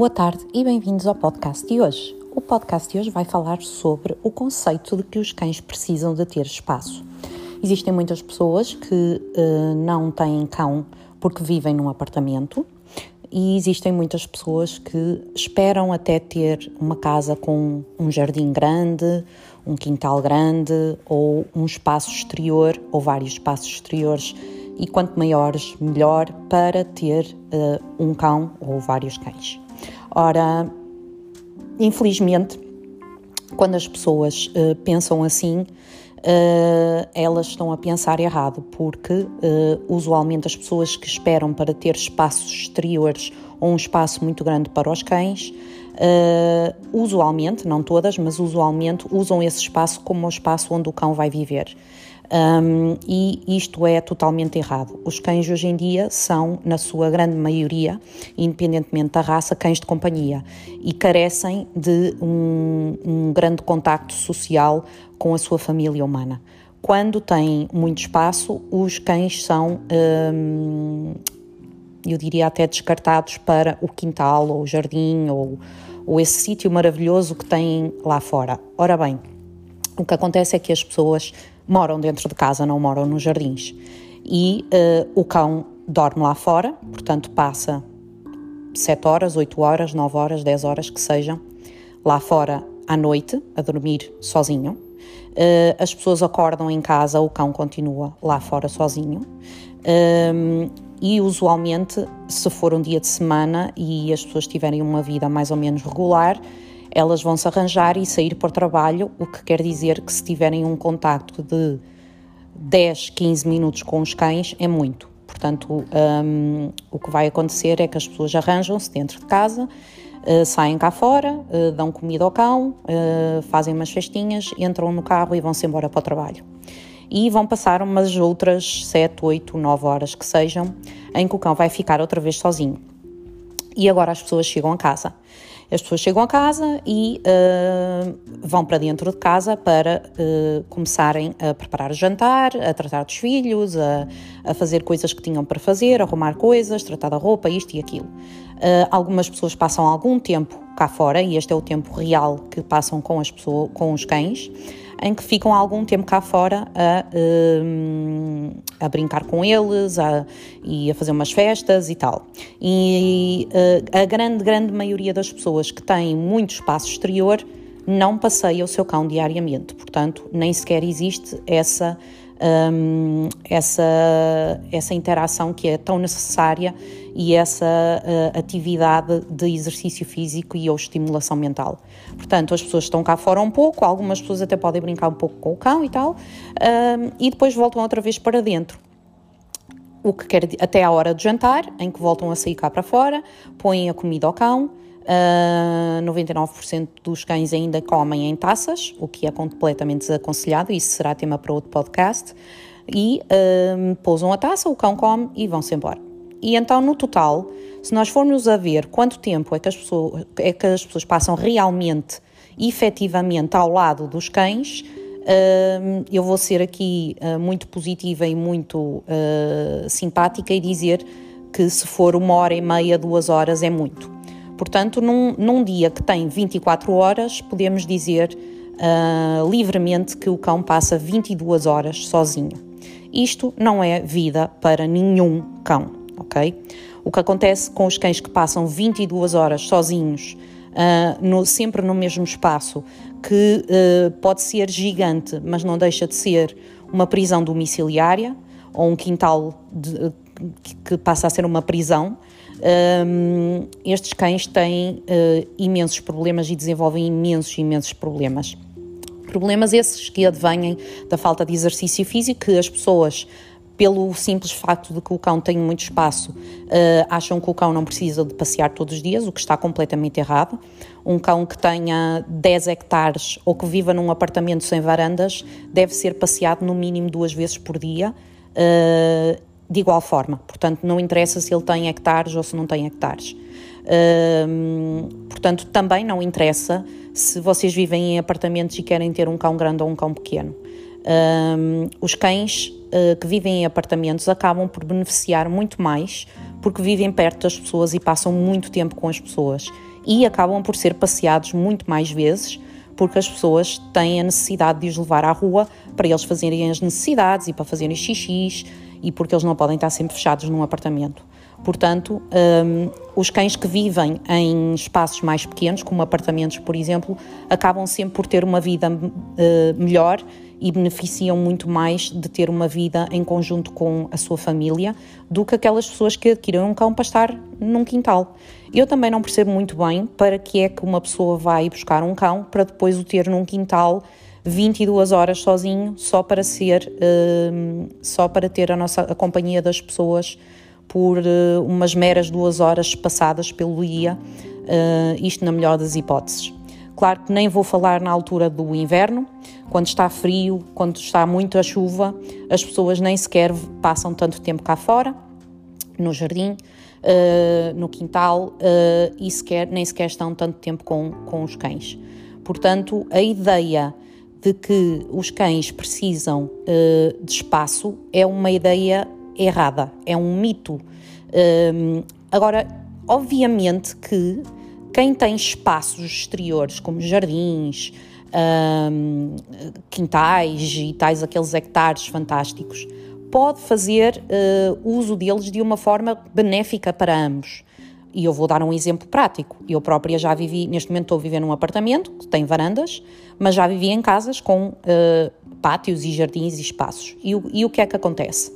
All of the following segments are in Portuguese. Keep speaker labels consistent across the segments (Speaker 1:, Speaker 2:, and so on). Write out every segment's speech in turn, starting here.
Speaker 1: Boa tarde e bem-vindos ao podcast de hoje. O podcast de hoje vai falar sobre o conceito de que os cães precisam de ter espaço. Existem muitas pessoas que uh, não têm cão porque vivem num apartamento e existem muitas pessoas que esperam até ter uma casa com um jardim grande, um quintal grande ou um espaço exterior ou vários espaços exteriores e quanto maiores, melhor para ter uh, um cão ou vários cães. Ora, infelizmente, quando as pessoas uh, pensam assim, uh, elas estão a pensar errado, porque uh, usualmente as pessoas que esperam para ter espaços exteriores ou um espaço muito grande para os cães, usualmente, não todas, mas usualmente usam esse espaço como o espaço onde o cão vai viver. Um, e isto é totalmente errado. Os cães hoje em dia são, na sua grande maioria, independentemente da raça, cães de companhia e carecem de um, um grande contacto social com a sua família humana. Quando têm muito espaço, os cães são, um, eu diria até descartados para o quintal ou o jardim ou, ou esse sítio maravilhoso que têm lá fora. Ora bem, o que acontece é que as pessoas moram dentro de casa, não moram nos jardins. E uh, o cão dorme lá fora, portanto passa 7 horas, 8 horas, 9 horas, 10 horas que sejam, lá fora à noite, a dormir sozinho. Uh, as pessoas acordam em casa, o cão continua lá fora sozinho. Um, e usualmente, se for um dia de semana e as pessoas tiverem uma vida mais ou menos regular, elas vão se arranjar e sair para o trabalho, o que quer dizer que se tiverem um contacto de 10, 15 minutos com os cães é muito. Portanto, um, o que vai acontecer é que as pessoas arranjam-se dentro de casa, uh, saem cá fora, uh, dão comida ao cão, uh, fazem umas festinhas, entram no carro e vão-se embora para o trabalho. E vão passar umas outras 7, 8, 9 horas que sejam, em que o cão vai ficar outra vez sozinho. E agora as pessoas chegam a casa. As pessoas chegam a casa e uh, vão para dentro de casa para uh, começarem a preparar o jantar, a tratar dos filhos, a, a, fazer coisas que tinham para fazer, arrumar coisas, tratar da roupa, isto e aquilo. Uh, algumas pessoas passam algum tempo cá fora, e este é o tempo real que passam com, as pessoas, com os cães, em que ficam algum tempo cá fora a, um, a brincar com eles a, e a fazer umas festas e tal. E uh, a grande, grande maioria das pessoas que têm muito espaço exterior não passeia o seu cão diariamente, portanto, nem sequer existe essa um, essa, essa interação que é tão necessária e essa uh, atividade de exercício físico e ou estimulação mental. Portanto, as pessoas estão cá fora um pouco, algumas pessoas até podem brincar um pouco com o cão e tal, um, e depois voltam outra vez para dentro o que quer até à hora de jantar, em que voltam a sair cá para fora, põem a comida ao cão, Uh, ah, 99% dos cães ainda comem em taças, o que é completamente desaconselhado, isso será tema para outro podcast. E uh, pousam a taça, o cão come e vão-se embora. E então, no total, se nós formos a ver quanto tempo é que as pessoas, é que as pessoas passam realmente, efetivamente, ao lado dos cães, uh, eu vou ser aqui muito positiva e muito simpática e dizer que se for uma hora e meia, duas horas é muito. Portanto, num, num dia que tem 24 horas, podemos dizer uh, livremente que o cão passa 22 horas sozinho. Isto não é vida para nenhum cão, ok? O que acontece com os cães que passam 22 horas sozinhos, uh, no, sempre no mesmo espaço, que uh, pode ser gigante, mas não deixa de ser uma prisão domiciliária ou um quintal de, que passa a ser uma prisão, um, estes cães têm uh, imensos problemas e desenvolvem imensos, imensos problemas. Problemas esses que advêm da falta de exercício físico, que as pessoas pelo simples facto de que o cão tem muito espaço, uh, acham que o cão não precisa de passear todos os dias, o que está completamente errado. Um cão que tenha 10 hectares ou que viva num apartamento sem varandas deve ser passeado no mínimo duas vezes por dia. Uh, de igual forma. Portanto, não interessa se ele tem hectares ou se não tem hectares. Portanto, também não interessa se vocês vivem em apartamentos e querem ter um cão grande ou um cão pequeno. Os cães uh, que vivem em apartamentos acabam por beneficiar muito mais porque vivem perto das pessoas e passam muito tempo com as pessoas e acabam por ser passeados muito mais vezes porque as pessoas têm a necessidade de os levar à rua para eles fazerem as necessidades e para fazerem xixis e porque eles não podem estar sempre fechados num apartamento. Portanto, um, os cães que vivem em espaços mais pequenos, como apartamentos, por exemplo, acabam sempre por ter uma vida uh, melhor e beneficiam muito mais de ter uma vida em conjunto com a sua família do que aquelas pessoas que adquirem um cão para estar num quintal. Eu também não percebo muito bem para que é que uma pessoa vai buscar um cão para depois o ter num quintal 22 horas sozinho, só para ser, uh, só para ter a nossa a companhia das pessoas por uh, umas meras duas horas passadas pelo dia, uh, isto na melhor das hipóteses. Claro que nem vou falar na altura do inverno, quando está frio, quando está muita chuva, as pessoas nem sequer passam tanto tempo cá fora, no jardim, uh, no quintal, e sequer, nem sequer estão tanto tempo com, com os cães. Portanto, a ideia de que os cães precisam uh, de espaço é uma ideia errada, é um mito. Um, agora, obviamente que quem tem espaços exteriores, como jardins, um, quintais e tais aqueles hectares fantásticos, pode fazer uh, uso deles de uma forma benéfica para ambos. E eu vou dar um exemplo prático. Eu própria já vivi, neste momento estou a viver num apartamento que tem varandas, mas já vivi em casas com uh, pátios e jardins e espaços. E, e, o que é que acontece?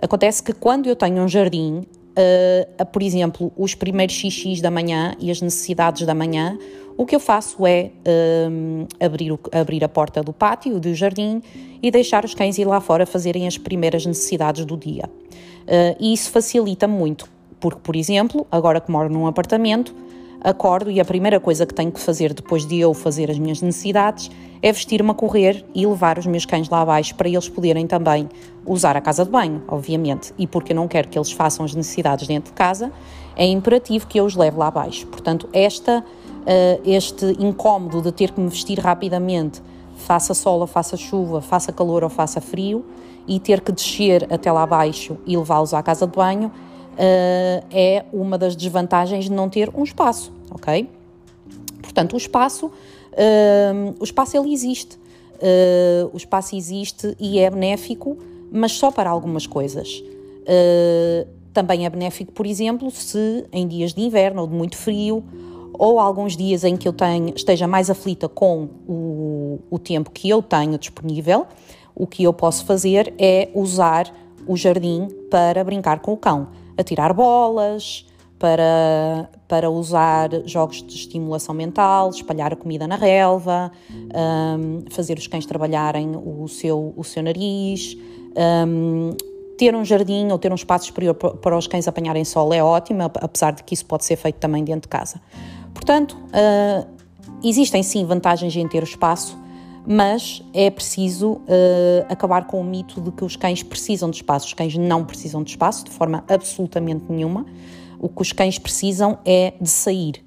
Speaker 1: Acontece que quando eu tenho um jardim, uh, por exemplo, os primeiros xixis da manhã e as necessidades da manhã, o que eu faço é uh, abrir, o, abrir a porta do pátio, do jardim e deixar os cães ir lá fora fazerem as primeiras necessidades do dia. Uh, e isso facilita muito porque, por exemplo, agora que moro num apartamento, acordo e a primeira coisa que tenho que fazer depois de eu fazer as minhas necessidades é vestir-me a correr e levar os meus cães lá abaixo para eles poderem também usar a casa de banho, obviamente. E porque eu não quero que eles façam as necessidades dentro de casa, é imperativo que eu os leve lá abaixo. Portanto, esta, uh, este incómodo de ter que me vestir rapidamente, faça sol ou faça chuva, faça calor ou faça frio, e ter que descer até lá abaixo e levá-los à casa de banho, uh, é uma das desvantagens de não ter um espaço, ok? Portanto, o espaço, uh, o espaço ele existe, uh, o espaço existe e é benéfico, mas só para algumas coisas. também é benéfico, por exemplo, se em dias de inverno ou de muito frio ou alguns dias em que eu tenho, esteja mais aflita com o, o tempo que eu tenho disponível, o que eu posso fazer é usar o jardim para brincar com o cão a tirar bolas, para, para usar jogos de estimulação mental, espalhar a comida na relva, um, fazer os cães trabalharem o seu, o seu nariz. Um, ter um jardim ou ter um espaço superior para os cães apanharem sol é ótimo, apesar de que isso pode ser feito também dentro de casa. Portanto, uh, existem sim vantagens em ter o espaço, mas é preciso uh, acabar com o mito de que os cães precisam de espaço. Os cães não precisam de espaço de forma absolutamente nenhuma. O que os cães precisam é de sair.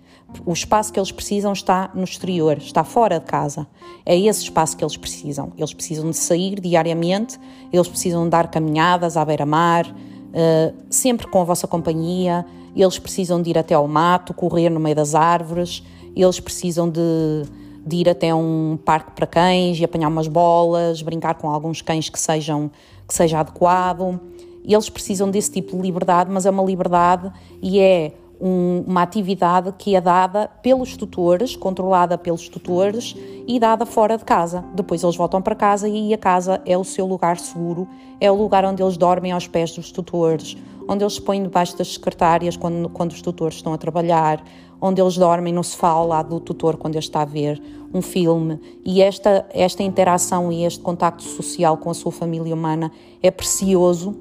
Speaker 1: O espaço que eles precisam está no exterior, está fora de casa. É esse espaço que eles precisam. Eles precisam de sair diariamente, eles precisam dar caminhadas à beira-mar, uh, sempre com a vossa companhia, eles precisam de ir até ao mato, correr no meio das árvores, eles precisam de de ir até um parque para cães e apanhar umas bolas, brincar com alguns cães que sejam que seja adequado. Eles precisam desse tipo de liberdade, mas é uma liberdade e é um, uma atividade que é dada pelos tutores, controlada pelos tutores e dada fora de casa. Depois eles voltam para casa e a casa é o seu lugar seguro, é o lugar onde eles dormem aos pés dos tutores, onde eles se põem debaixo das secretárias quando, quando os tutores estão a trabalhar, onde eles dormem no sofá ao lado do tutor quando ele está a ver um filme. E esta, esta interação e este contacto social com a sua família humana é precioso,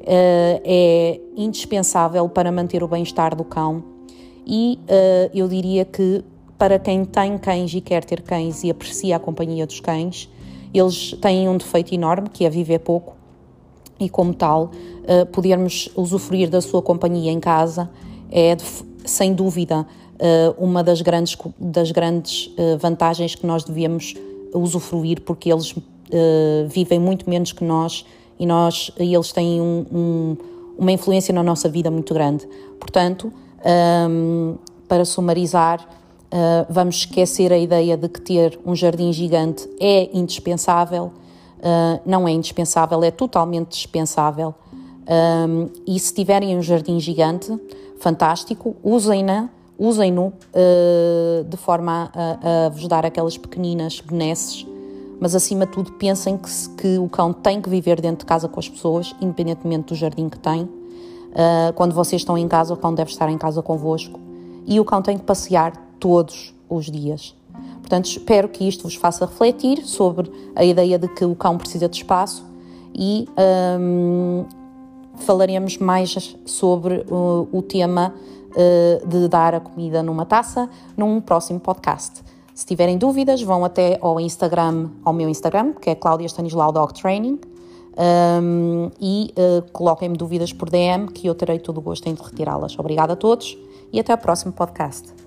Speaker 1: eh, é indispensável para manter o bem-estar do cão. E eh, eu diria que para quem tem cães e quer ter cães e aprecia a companhia dos cães, eles têm um defeito enorme que é viver pouco e, como tal, eh, podermos usufruir da sua companhia em casa é, sem dúvida, uma das grandes, das grandes eh, vantagens que nós devíamos usufruir, porque eles vivem muito menos que nós e nós, eles têm um, um, uma influência na nossa vida muito grande. Portanto, um, para sumarizar, uh, vamos esquecer a ideia de que ter um jardim gigante é indispensável. Uh, não é indispensável, é totalmente dispensável. Um, e se tiverem um jardim gigante, fantástico, usem-na, usem-no uh, de forma a, a, vos dar aquelas pequeninas benesses, mas acima de tudo pensem que, que, o cão tem que viver dentro de casa com as pessoas, independentemente do jardim que tem. Uh, quando vocês estão em casa, o cão deve estar em casa convosco e o cão tem que passear todos os dias. Portanto, espero que isto vos faça refletir sobre a ideia de que o cão precisa de espaço e um, falaremos mais sobre uh, o tema uh, de dar a comida numa taça num próximo podcast. Se tiverem dúvidas, vão até ao Instagram, ao meu Instagram, que é Cláudia Stanislau Dog Training, um, e uh, coloquem-me dúvidas por DM, que eu terei todo o gosto em retirá-las. Obrigada a todos e até ao próximo podcast.